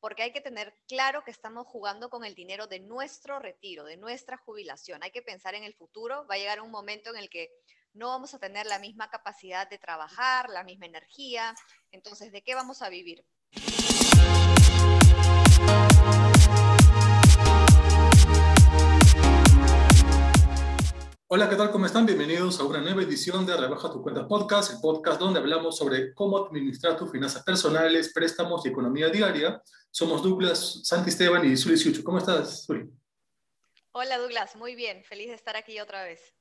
porque hay que tener claro que estamos jugando con el dinero de nuestro retiro, de nuestra jubilación. Hay que pensar en el futuro. Va a llegar un momento en el que no vamos a tener la misma capacidad de trabajar, la misma energía. Entonces, ¿de qué vamos a vivir? Hola, ¿qué tal? ¿Cómo están? Bienvenidos a una nueva edición de Rebaja tu cuenta podcast, el podcast donde hablamos sobre cómo administrar tus finanzas personales, préstamos y economía diaria. Somos Douglas Santisteban y Suri Siucho. ¿Cómo estás, Suri? Hola, Douglas. Muy bien. Feliz de estar aquí otra vez.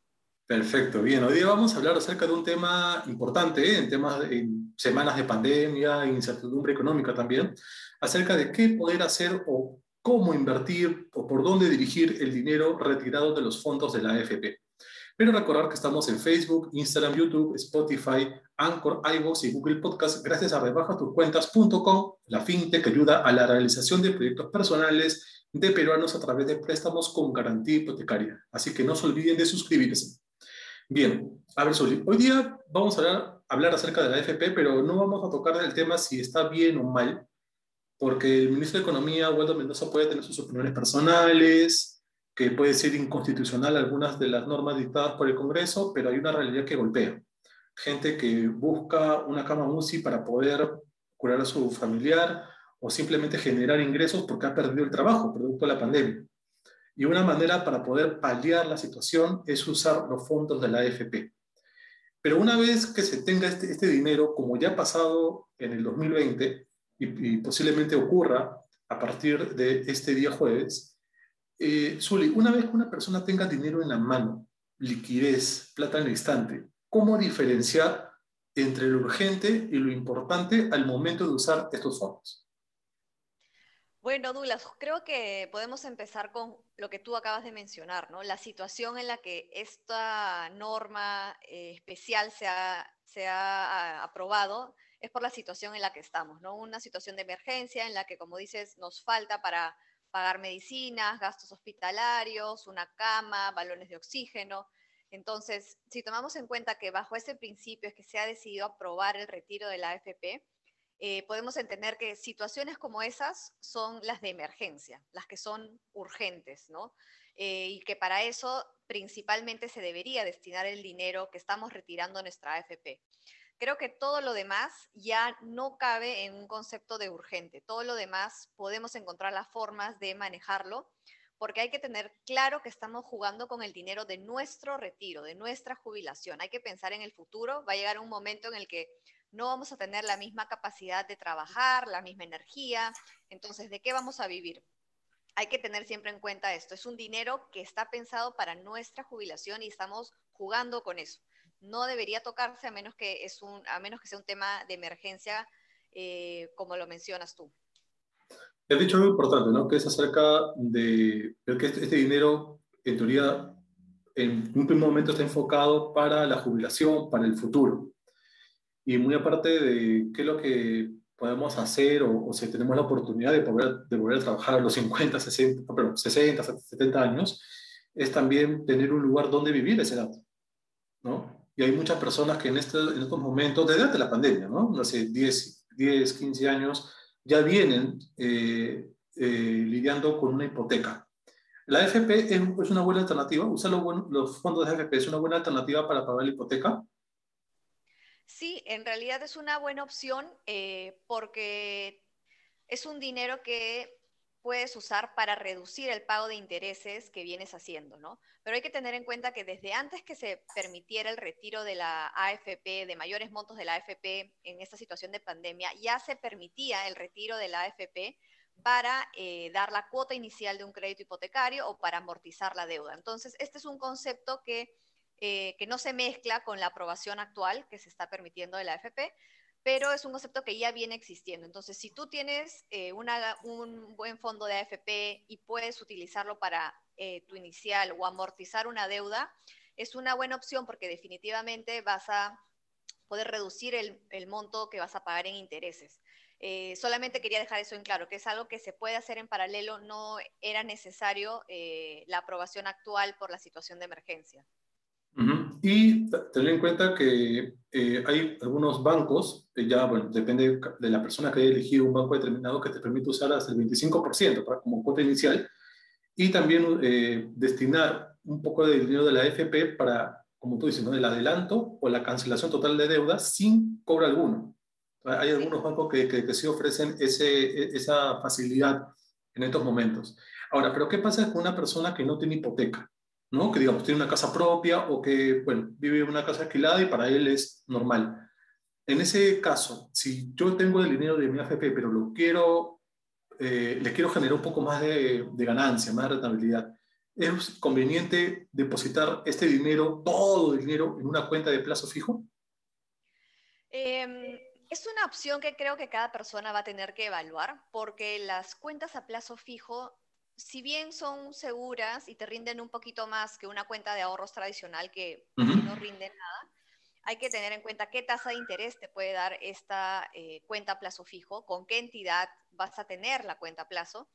Perfecto. Bien, hoy día vamos a hablar acerca de un tema importante, ¿eh? en temas en semanas de pandemia, incertidumbre económica también, acerca de qué poder hacer o cómo invertir o por dónde dirigir el dinero retirado de los fondos de la AFP. Pero recordar que estamos en Facebook, Instagram, YouTube, Spotify, Anchor, iVoox y Google Podcast gracias a rebajatucuentas.com, la fintech que ayuda a la realización de proyectos personales de peruanos a través de préstamos con garantía hipotecaria. Así que no se olviden de suscribirse. Bien, a ver, Soli, hoy día vamos a hablar, hablar acerca de la AFP, pero no vamos a tocar el tema si está bien o mal, porque el ministro de Economía, Waldo Mendoza, puede tener sus opiniones personales, que puede ser inconstitucional algunas de las normas dictadas por el Congreso, pero hay una realidad que golpea. Gente que busca una cama UCI para poder curar a su familiar o simplemente generar ingresos porque ha perdido el trabajo producto de la pandemia. Y una manera para poder paliar la situación es usar los fondos de la AFP. Pero una vez que se tenga este, este dinero, como ya ha pasado en el 2020 y, y posiblemente ocurra a partir de este día jueves, eh, una vez que una persona tenga dinero en la mano, liquidez, plata en el instante, ¿cómo diferenciar entre lo urgente y lo importante al momento de usar estos fondos? Bueno, Douglas, creo que podemos empezar con lo que tú acabas de mencionar, ¿no? La situación en la que esta norma eh, especial se ha, se ha aprobado es por la situación en la que estamos, ¿no? Una situación de emergencia en la que, como dices, nos falta para pagar medicinas, gastos hospitalarios, una cama, balones de oxígeno. Entonces, si tomamos en cuenta que bajo ese principio es que se ha decidido aprobar el retiro de la AFP, eh, podemos entender que situaciones como esas son las de emergencia, las que son urgentes, ¿no? Eh, y que para eso principalmente se debería destinar el dinero que estamos retirando nuestra AFP. Creo que todo lo demás ya no cabe en un concepto de urgente. Todo lo demás podemos encontrar las formas de manejarlo porque hay que tener claro que estamos jugando con el dinero de nuestro retiro, de nuestra jubilación. Hay que pensar en el futuro. Va a llegar un momento en el que no vamos a tener la misma capacidad de trabajar, la misma energía. Entonces, ¿de qué vamos a vivir? Hay que tener siempre en cuenta esto. Es un dinero que está pensado para nuestra jubilación y estamos jugando con eso no debería tocarse a menos que, es un, a menos que sea un tema de emergencia, eh, como lo mencionas tú. Has dicho algo importante, ¿no? Que es acerca de que este, este dinero, en teoría, en un primer momento está enfocado para la jubilación, para el futuro. Y muy aparte de qué es lo que podemos hacer o, si tenemos la oportunidad de, poder, de volver a trabajar a los 50, 60, perdón, 60, 70 años, es también tener un lugar donde vivir ese edad, ¿no? Y hay muchas personas que en, este, en estos momentos, desde la pandemia, ¿no? hace 10, 10 15 años, ya vienen eh, eh, lidiando con una hipoteca. ¿La AFP es, una buena alternativa? ¿Usar los, los fondos de AFP es una buena alternativa para pagar la hipoteca? Sí, en realidad es una buena opción eh, porque es un dinero que puedes usar para reducir el pago de intereses que vienes haciendo, ¿no? Pero hay que tener en cuenta que desde antes que se permitiera el retiro de la AFP, de mayores montos de la AFP en esta situación de pandemia, ya se permitía el retiro de la AFP para eh, dar la cuota inicial de un crédito hipotecario o para amortizar la deuda. Entonces, este es un concepto que, eh, que no se mezcla con la aprobación actual que se está permitiendo de la AFP, pero es un concepto que ya viene existiendo. Entonces, si tú tienes eh, un buen fondo de AFP y puedes utilizarlo para eh, tu inicial o amortizar una deuda, es una buena opción porque definitivamente vas a poder reducir el, monto que vas a pagar en intereses. Eh, solamente quería dejar eso en claro, que es algo que se puede hacer en paralelo, no era necesario la aprobación actual por la situación de emergencia. Y tener en cuenta que eh, hay algunos bancos, ya bueno, depende de la persona que haya elegido un banco determinado, que te permite usar hasta el 25% para, como cuota inicial y también eh, destinar un poco de dinero de la AFP para, como tú dices, ¿no? el adelanto o la cancelación total de deuda sin cobro alguno. Hay algunos bancos que, que, que sí ofrecen ese, esa facilidad en estos momentos. Ahora, pero ¿qué pasa con una persona que no tiene hipoteca? ¿No? Que digamos tiene una casa propia o que, bueno, vive en una casa alquilada y para él es normal. En ese caso, si yo tengo el dinero de mi AFP, pero lo quiero, eh, le quiero generar un poco más de, ganancia, más de rentabilidad, ¿es conveniente depositar este dinero, todo el dinero, en una cuenta de plazo fijo? Em, es una opción que creo que cada persona va a tener que evaluar, porque las cuentas a plazo fijo si bien son seguras y te rinden un poquito más que una cuenta de ahorros tradicional que no rinde nada, hay que tener en cuenta qué tasa de interés te puede dar esta eh, cuenta a plazo fijo, con qué entidad vas a tener la cuenta a plazo,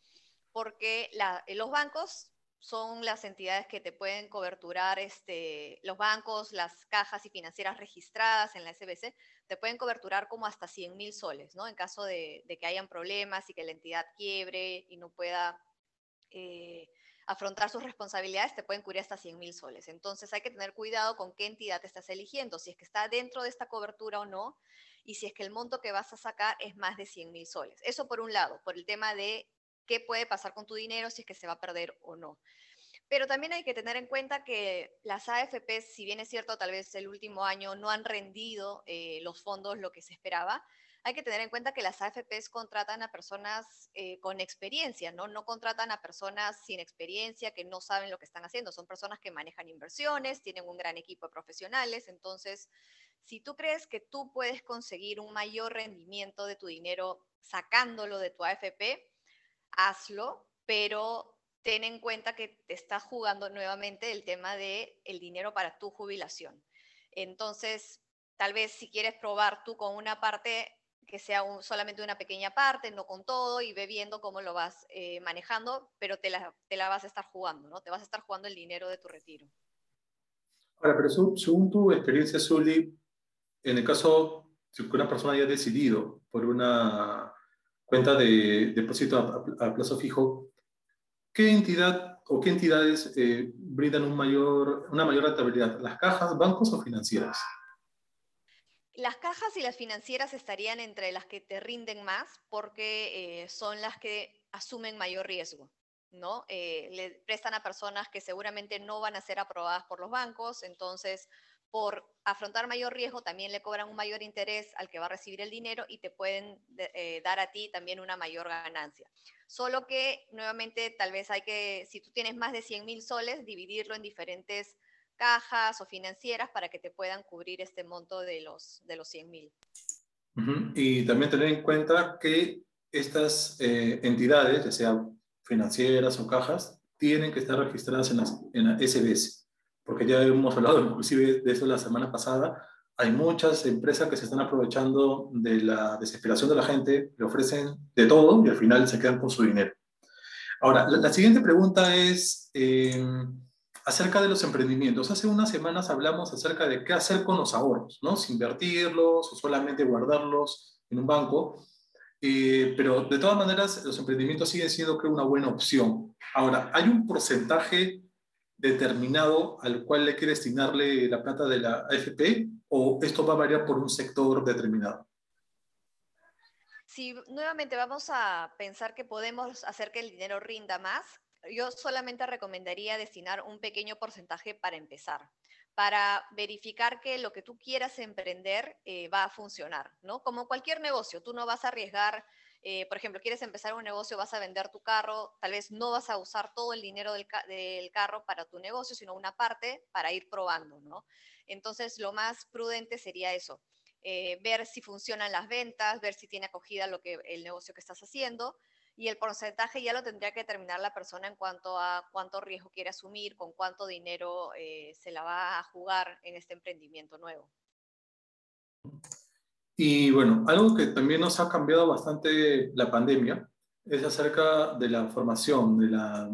porque los bancos son las entidades que te pueden coberturar, este, los bancos, las cajas y financieras registradas en la SBC, te pueden coberturar como hasta 100 mil soles, ¿no? En caso de, de que hayan problemas y que la entidad quiebre y no pueda eh, afrontar sus responsabilidades, te pueden cubrir hasta 100 mil soles. Entonces hay que tener cuidado con qué entidad te estás eligiendo, si es que está dentro de esta cobertura o no, y si es que el monto que vas a sacar es más de 100 mil soles. Eso por un lado, por el tema de qué puede pasar con tu dinero, si es que se va a perder o no. Pero también hay que tener en cuenta que las AFP, si bien es cierto, tal vez el último año no han rendido eh, los fondos lo que se esperaba, hay que tener en cuenta que las AFPs contratan a personas eh, con experiencia, ¿no? No contratan a personas sin experiencia que no saben lo que están haciendo. Son personas que manejan inversiones, tienen un gran equipo de profesionales. Entonces, si tú crees que tú puedes conseguir un mayor rendimiento de tu dinero sacándolo de tu AFP, hazlo, pero ten en cuenta que te está jugando nuevamente el tema de el dinero para tu jubilación. Entonces, tal vez si quieres probar tú con una parte que sea solamente una pequeña parte, no con todo, y ve viendo cómo lo vas eh, manejando, pero te la, te la, vas a estar jugando, ¿no? Te vas a estar jugando el dinero de tu retiro. Ahora, pero según tu experiencia, Zully, en el caso, si una persona haya decidido por una cuenta de depósito a, plazo fijo, ¿qué entidad o qué entidades eh, brindan un mayor, una mayor rentabilidad? ¿Las cajas, bancos o financieras? Las cajas y las financieras estarían entre las que te rinden más porque eh, son las que asumen mayor riesgo, ¿no? Eh, le prestan a personas que seguramente no van a ser aprobadas por los bancos, entonces por afrontar mayor riesgo también le cobran un mayor interés al que va a recibir el dinero y te pueden eh, dar a ti también una mayor ganancia. Solo que nuevamente tal vez hay que, si tú tienes más de 100 mil soles, dividirlo en diferentes cajas o financieras para que te puedan cubrir este monto de los, de los 100 mil. Y también tener en cuenta que estas eh, entidades, ya sean financieras o cajas, tienen que estar registradas en, las, en la SBS, porque ya hemos hablado inclusive de eso la semana pasada, hay muchas empresas que se están aprovechando de la desesperación de la gente, le ofrecen de todo y al final se quedan con su dinero. Ahora, la, siguiente pregunta es, eh, acerca de los emprendimientos. Hace unas semanas hablamos acerca de qué hacer con los ahorros, ¿no? Si invertirlos o solamente guardarlos en un banco. Eh, pero de todas maneras, los emprendimientos siguen siendo, creo, una buena opción. Ahora, ¿hay un porcentaje determinado al cual hay que destinarle la plata de la AFP o esto va a variar por un sector determinado? Si nuevamente vamos a pensar que podemos hacer que el dinero rinda más, yo solamente recomendaría destinar un pequeño porcentaje para empezar, para verificar que lo que tú quieras emprender eh, va a funcionar, ¿no? Como cualquier negocio, tú no vas a arriesgar, eh, por ejemplo, quieres empezar un negocio, vas a vender tu carro, tal vez no vas a usar todo el dinero del, carro para tu negocio, sino una parte para ir probando, ¿no? Entonces, lo más prudente sería eso. Eh, ver si funcionan las ventas, ver si tiene acogida lo que el negocio que estás haciendo y el porcentaje ya lo tendría que determinar la persona en cuanto a cuánto riesgo quiere asumir, con cuánto dinero eh, se la va a jugar en este emprendimiento nuevo. Y bueno, algo que también nos ha cambiado bastante la pandemia es acerca de la formación, de la,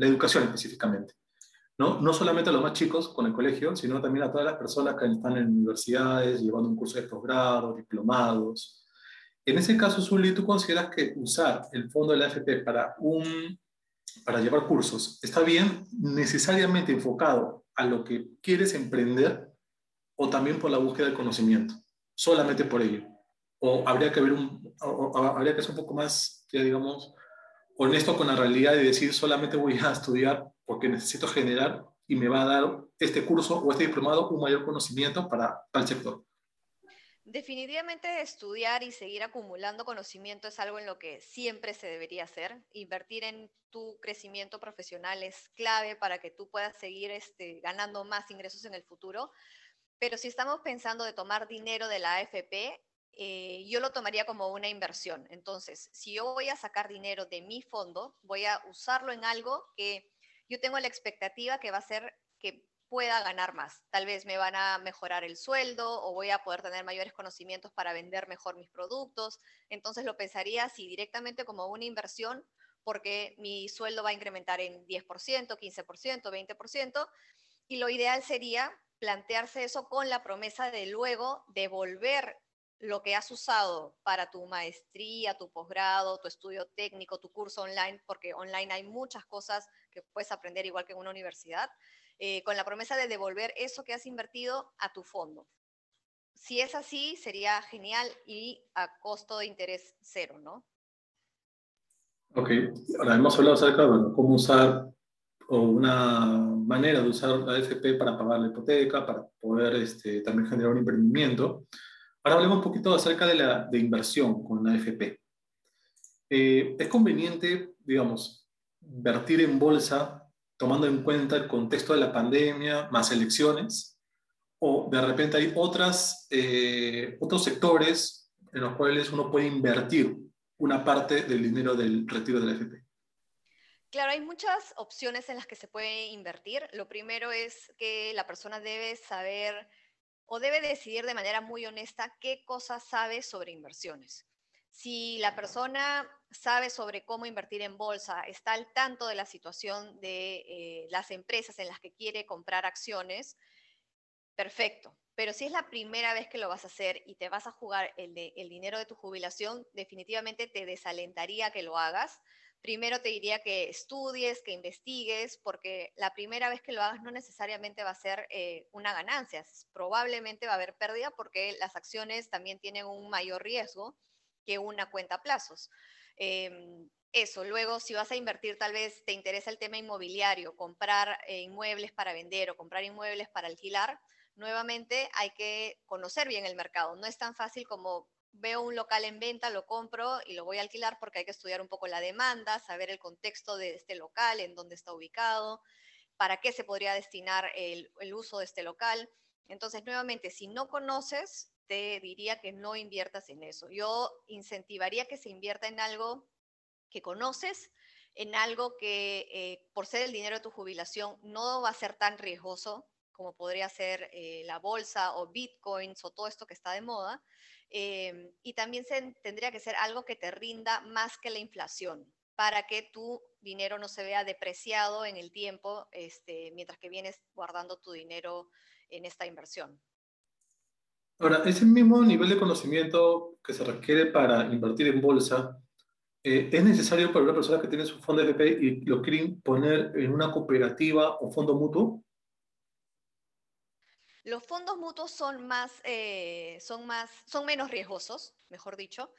educación específicamente. ¿no? No solamente a los más chicos con el colegio, sino también a todas las personas que están en universidades, llevando un curso de posgrado, diplomados. En ese caso, Zully, ¿tú consideras que usar el fondo de la AFP para, un, para llevar cursos está bien necesariamente enfocado a lo que quieres emprender o también por la búsqueda del conocimiento? Solamente por ello. O habría que, ver un, habría que ser un poco más, ya digamos, honesto con la realidad y decir solamente voy a estudiar porque necesito generar y me va a dar este curso o este diplomado un mayor conocimiento para tal sector. Definitivamente estudiar y seguir acumulando conocimiento es algo en lo que siempre se debería hacer. Invertir en tu crecimiento profesional es clave para que tú puedas seguir este, ganando más ingresos en el futuro. Pero si estamos pensando de tomar dinero de la AFP, eh, yo lo tomaría como una inversión. Entonces, si yo voy a sacar dinero de mi fondo, voy a usarlo en algo que yo tengo la expectativa que va a ser que pueda ganar más. Tal vez me van a mejorar el sueldo o voy a poder tener mayores conocimientos para vender mejor mis productos. Entonces lo pensaría así directamente como una inversión porque mi sueldo va a incrementar en 10%, 15%, 20%. Y lo ideal sería plantearse eso con la promesa de luego devolver lo que has usado para tu maestría, tu posgrado, tu estudio técnico, tu curso online, porque online hay muchas cosas que puedes aprender igual que en una universidad, eh, con la promesa de devolver eso que has invertido a tu fondo. Si es así, sería genial y a costo de interés cero, ¿no? Ok, ahora hemos hablado acerca de cómo usar o una manera de usar la AFP para pagar la hipoteca, para poder este, también generar un emprendimiento. Ahora hablemos un poquito acerca de la de inversión con la AFP. Eh, es conveniente, digamos, invertir en bolsa tomando en cuenta el contexto de la pandemia, más elecciones, o de repente hay otras, eh, otros sectores en los cuales uno puede invertir una parte del dinero del retiro de la AFP. Claro, hay muchas opciones en las que se puede invertir. Lo primero es que la persona debe saber o debe decidir de manera muy honesta qué cosas sabe sobre inversiones. Si la persona sabe sobre cómo invertir en bolsa, está al tanto de la situación de eh, las empresas en las que quiere comprar acciones, perfecto. Pero si es la primera vez que lo vas a hacer y te vas a jugar el, dinero de tu jubilación, definitivamente te desalentaría que lo hagas primero te diría que estudies, que investigues, porque la primera vez que lo hagas no necesariamente va a ser eh, una ganancia, probablemente va a haber pérdida porque las acciones también tienen un mayor riesgo que una cuenta a plazos. Em, eso, luego si vas a invertir, tal vez te interesa el tema inmobiliario, comprar eh, inmuebles para vender o comprar inmuebles para alquilar, nuevamente hay que conocer bien el mercado. No es tan fácil como veo un local en venta, lo compro y lo voy a alquilar porque hay que estudiar un poco la demanda, saber el contexto de este local, en dónde está ubicado, para qué se podría destinar el, uso de este local. Entonces, nuevamente, si no conoces, te diría que no inviertas en eso. Yo incentivaría que se invierta en algo que conoces, en algo que eh, por ser el dinero de tu jubilación no va a ser tan riesgoso como podría ser eh, la bolsa o bitcoins o todo esto que está de moda, Em, y también tendría que ser algo que te rinda más que la inflación para que tu dinero no se vea depreciado en el tiempo este, mientras que vienes guardando tu dinero en esta inversión. Ahora, ese mismo nivel de conocimiento que se requiere para invertir en bolsa, eh, ¿es necesario para una persona que tiene su fondo de FP y lo quiere poner en una cooperativa o fondo mutuo? Los fondos mutuos son, más, eh, son, más, son menos riesgosos, mejor dicho.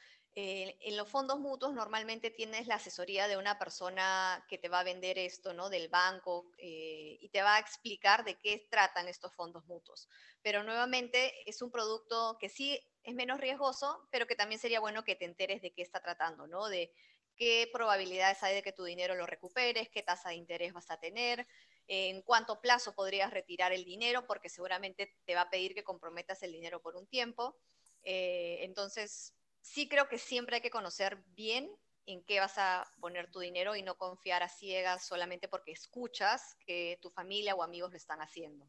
Eh, en los fondos mutuos normalmente tienes la asesoría de una persona que te va a vender esto, ¿no? Del banco eh, y te va a explicar de qué tratan estos fondos mutuos. Pero nuevamente es un producto que sí es menos riesgoso, pero que también sería bueno que te enteres de qué está tratando, ¿no? De qué probabilidades hay de que tu dinero lo recuperes, qué tasa de interés vas a tener, en cuánto plazo podrías retirar el dinero, porque seguramente te va a pedir que comprometas el dinero por un tiempo. Eh, entonces, sí creo que siempre hay que conocer bien en qué vas a poner tu dinero y no confiar a ciegas solamente porque escuchas que tu familia o amigos lo están haciendo.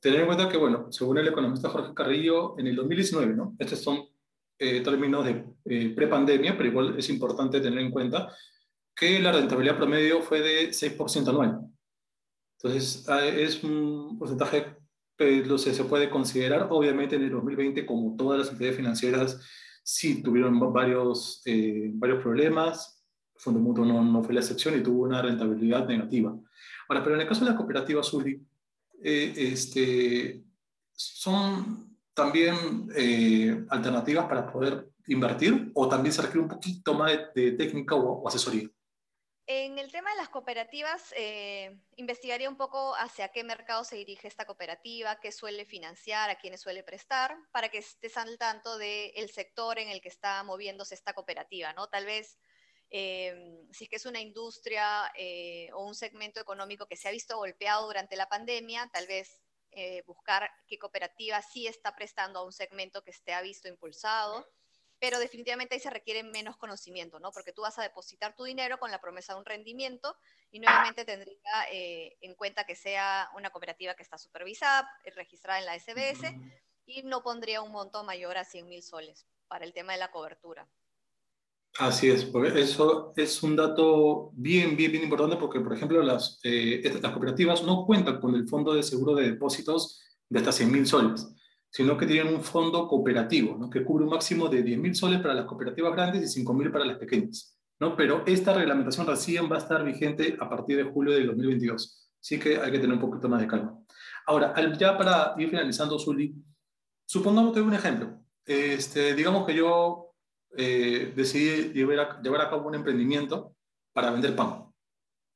Tener en cuenta que, bueno, según el economista Jorge Carrillo, en el 2019, ¿no? Estos son eh, términos de eh, prepandemia, pero igual es importante tener en cuenta que la rentabilidad promedio fue de 6% anual. Entonces, ah, es un porcentaje que se puede considerar. Obviamente, en el 2020, como todas las entidades financieras, sí tuvieron varios, eh, varios problemas. Fondo Mutuo no, no, fue la excepción y tuvo una rentabilidad negativa. Ahora, pero en el caso de la cooperativa Zuli, eh, este, son también eh, alternativas para poder invertir o también se requiere un poquito más de, técnica o asesoría. En el tema de las cooperativas, eh, investigaría un poco hacia qué mercado se dirige esta cooperativa, qué suele financiar, a quiénes suele prestar, para que estés al tanto del sector en el que está moviéndose esta cooperativa, ¿no? Tal vez, eh, si es que es una industria eh, o un segmento económico que se ha visto golpeado durante la pandemia, tal vez buscar qué cooperativa sí está prestando a un segmento que esté ha visto impulsado pero definitivamente ahí se requiere menos conocimiento, ¿no? Porque tú vas a depositar tu dinero con la promesa de un rendimiento y nuevamente tendría eh, en cuenta que sea una cooperativa que está supervisada, eh, registrada en la SBS y no pondría un monto mayor a 100 mil soles para el tema de la cobertura. Así es, porque eso es un dato bien, bien, bien importante porque, por ejemplo, las, eh, las cooperativas no cuentan con el fondo de seguro de depósitos de hasta 100 mil soles sino que tienen un fondo cooperativo, ¿no? que cubre un máximo de 10.000 soles para las cooperativas grandes y 5.000 para las pequeñas. ¿no? Pero esta reglamentación recién va a estar vigente a partir de julio del 2022. Así que hay que tener un poquito más de calma. Ahora, ya para ir finalizando, Zuli, supongamos que un ejemplo. Este, digamos que yo eh, decidí llevar a, llevar a cabo un emprendimiento para vender pan.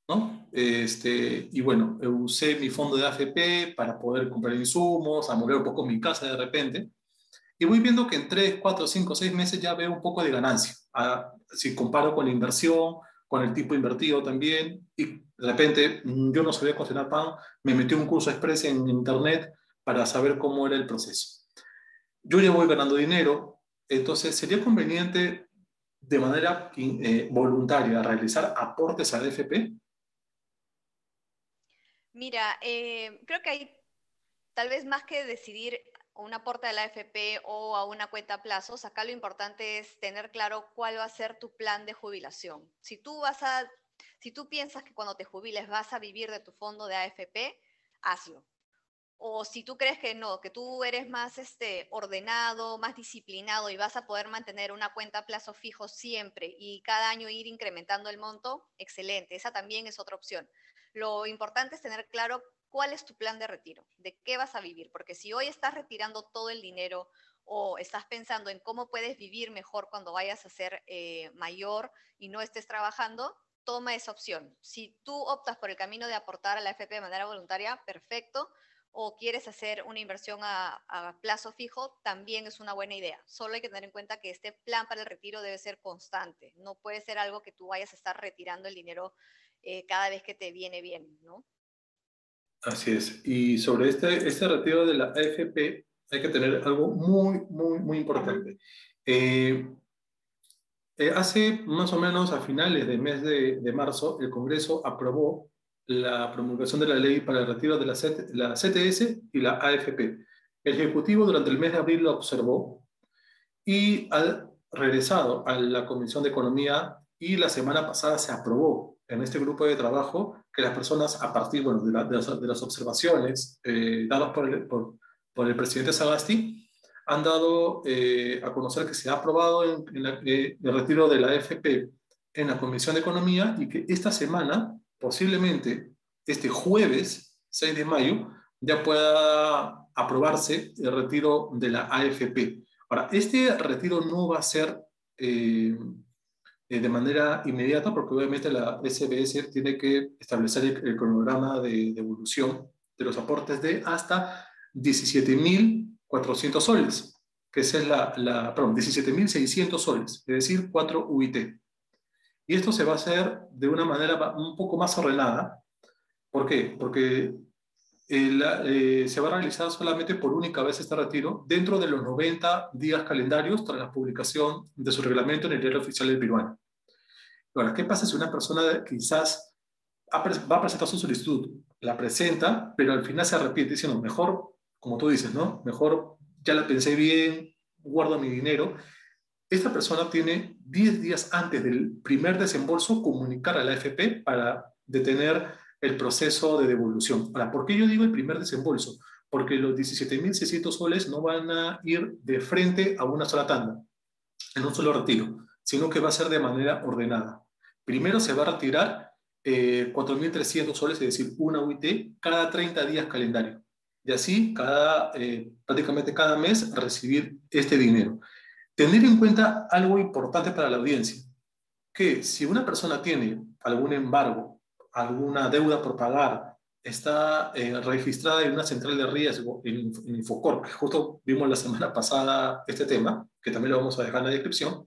¿no? Este, y bueno, usé mi fondo de AFP para poder comprar insumos, a mover un poco mi casa de repente. Y voy viendo que en 3, 4, 5, 6 meses ya veo un poco de ganancia. si comparo con la inversión, con el tipo invertido también. Y de repente mm, yo no sabía cocinar pan, me metí un curso express en internet para saber cómo era el proceso. Yo ya voy ganando dinero, entonces sería conveniente de manera eh, voluntaria realizar aportes al AFP Mira, eh, creo que hay tal vez más que decidir un aporte a la AFP o a una cuenta a plazos, acá lo importante es tener claro cuál va a ser tu plan de jubilación. Si tú vas a, si tú piensas que cuando te jubiles vas a vivir de tu fondo de AFP, hazlo. O si tú crees que no, que tú eres más este, ordenado, más disciplinado y vas a poder mantener una cuenta a plazo fijo siempre y cada año ir incrementando el monto, excelente. Esa también es otra opción. Lo importante es tener claro cuál es tu plan de retiro, de qué vas a vivir, porque si hoy estás retirando todo el dinero o estás pensando en cómo puedes vivir mejor cuando vayas a ser eh, mayor y no estés trabajando, toma esa opción. Si tú optas por el camino de aportar a la FP de manera voluntaria, perfecto, o quieres hacer una inversión a, plazo fijo, también es una buena idea. Solo hay que tener en cuenta que este plan para el retiro debe ser constante. No puede ser algo que tú vayas a estar retirando el dinero eh, cada vez que te viene bien, ¿no? Así es. Y sobre este, este retiro de la AFP hay que tener algo muy, muy, muy importante. Eh, eh, hace más o menos a finales del mes de, de, marzo, el Congreso aprobó la promulgación de la ley para el retiro de la, la CTS y la AFP. El Ejecutivo durante el mes de abril lo observó y ha regresado a la Comisión de Economía y la semana pasada se aprobó en este grupo de trabajo que las personas, a partir bueno, de, de, las, observaciones eh, dadas por el, por, el, presidente Sagasti, han dado eh, a conocer que se ha aprobado eh, el retiro de la AFP en la Comisión de Economía y que esta semana, posiblemente este jueves 6 de mayo, ya pueda aprobarse el retiro de la AFP. Ahora, este retiro no va a ser eh, de manera inmediata, porque obviamente la SBS tiene que establecer el, cronograma de, evolución de los aportes de hasta 17.400 soles, que es la, la perdón, 17.600 soles, es decir, 4 UIT. Y esto se va a hacer de una manera un poco más ordenada. ¿Por qué? Porque eh, eh, se va a realizar solamente por única vez este retiro dentro de los 90 días calendarios tras la publicación de su reglamento en el diario oficial del peruano. Ahora, ¿qué pasa si una persona quizás va a presentar su solicitud, la presenta, pero al final se arrepiente diciendo, mejor, como tú dices, ¿no? Mejor ya la pensé bien, guardo mi dinero. Esta persona tiene 10 días antes del primer desembolso comunicar a la AFP para detener el proceso de devolución. Ahora, ¿por qué yo digo el primer desembolso? Porque los 17.600 soles no van a ir de frente a una sola tanda, en un solo retiro, sino que va a ser de manera ordenada. Primero se va a retirar eh, 4.300 soles, es decir, una UIT, cada 30 días calendario. Y así, cada, eh, prácticamente cada mes, recibir este dinero. Tener en cuenta algo importante para la audiencia, que si una persona tiene algún embargo, alguna deuda por pagar, está eh, registrada en una central de riesgo, en, en Infocor, que justo vimos la semana pasada este tema, que también lo vamos a dejar en la descripción,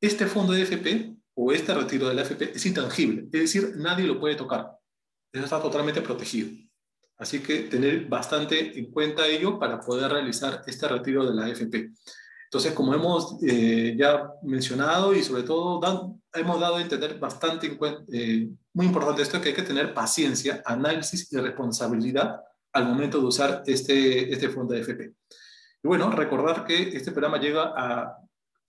este fondo de FP o este retiro de la FP es intangible, es decir, nadie lo puede tocar. Eso está totalmente protegido. Así que tener bastante en cuenta ello para poder realizar este retiro de la FP. Entonces, como hemos eh, ya mencionado y sobre todo hemos dado a entender bastante, eh, muy importante esto, que hay que tener paciencia, análisis y responsabilidad al momento de usar este, este fondo de FP. Y bueno, recordar que este programa llega a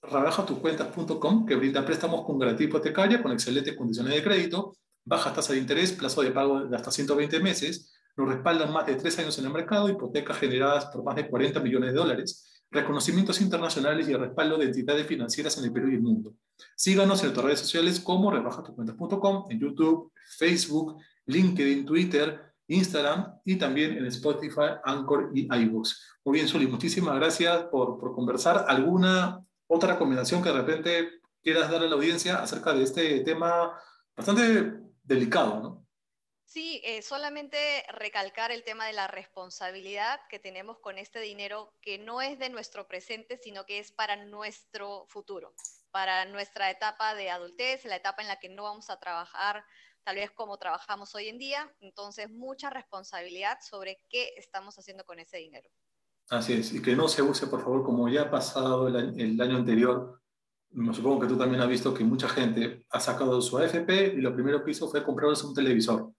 rabajatucuentas.com, que brinda préstamos con garantía hipotecaria, con excelentes condiciones de crédito, bajas tasas de interés, plazo de pago de hasta 120 meses, nos respaldan más de tres años en el mercado, hipotecas generadas por más de 40 millones de dólares, reconocimientos internacionales y el respaldo de entidades financieras en el Perú y el mundo. Síganos en nuestras redes sociales como rebajatucuentas.com, en YouTube, Facebook, LinkedIn, Twitter, Instagram y también en Spotify, Anchor y iVoox. Muy bien, Suli, muchísimas gracias por, por conversar. ¿Alguna otra recomendación que de repente quieras dar a la audiencia acerca de este tema bastante delicado, ¿no? Sí, eh, solamente recalcar el tema de la responsabilidad que tenemos con este dinero que no es de nuestro presente, sino que es para nuestro futuro, para nuestra etapa de adultez, la etapa en la que no vamos a trabajar tal vez como trabajamos hoy en día. Entonces, mucha responsabilidad sobre qué estamos haciendo con ese dinero. Así es, y que no se use, por favor, como ya ha pasado el, año anterior. Me supongo que tú también has visto que mucha gente ha sacado su AFP y lo primero que hizo fue comprarse un televisor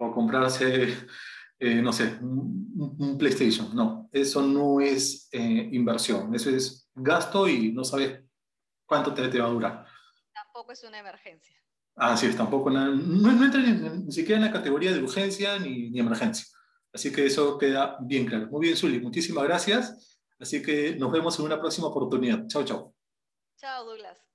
o comprarse, eh, no sé, un, PlayStation. No, eso no es eh, inversión, eso es gasto y no sabes cuánto te, te, va a durar. Tampoco es una emergencia. Así es, tampoco, no, no entra ni, siquiera en la categoría de urgencia ni, ni emergencia. Así que eso queda bien claro. Muy bien, Zuli, muchísimas gracias. Así que nos vemos en una próxima oportunidad. Chao, chao. Chao, Douglas.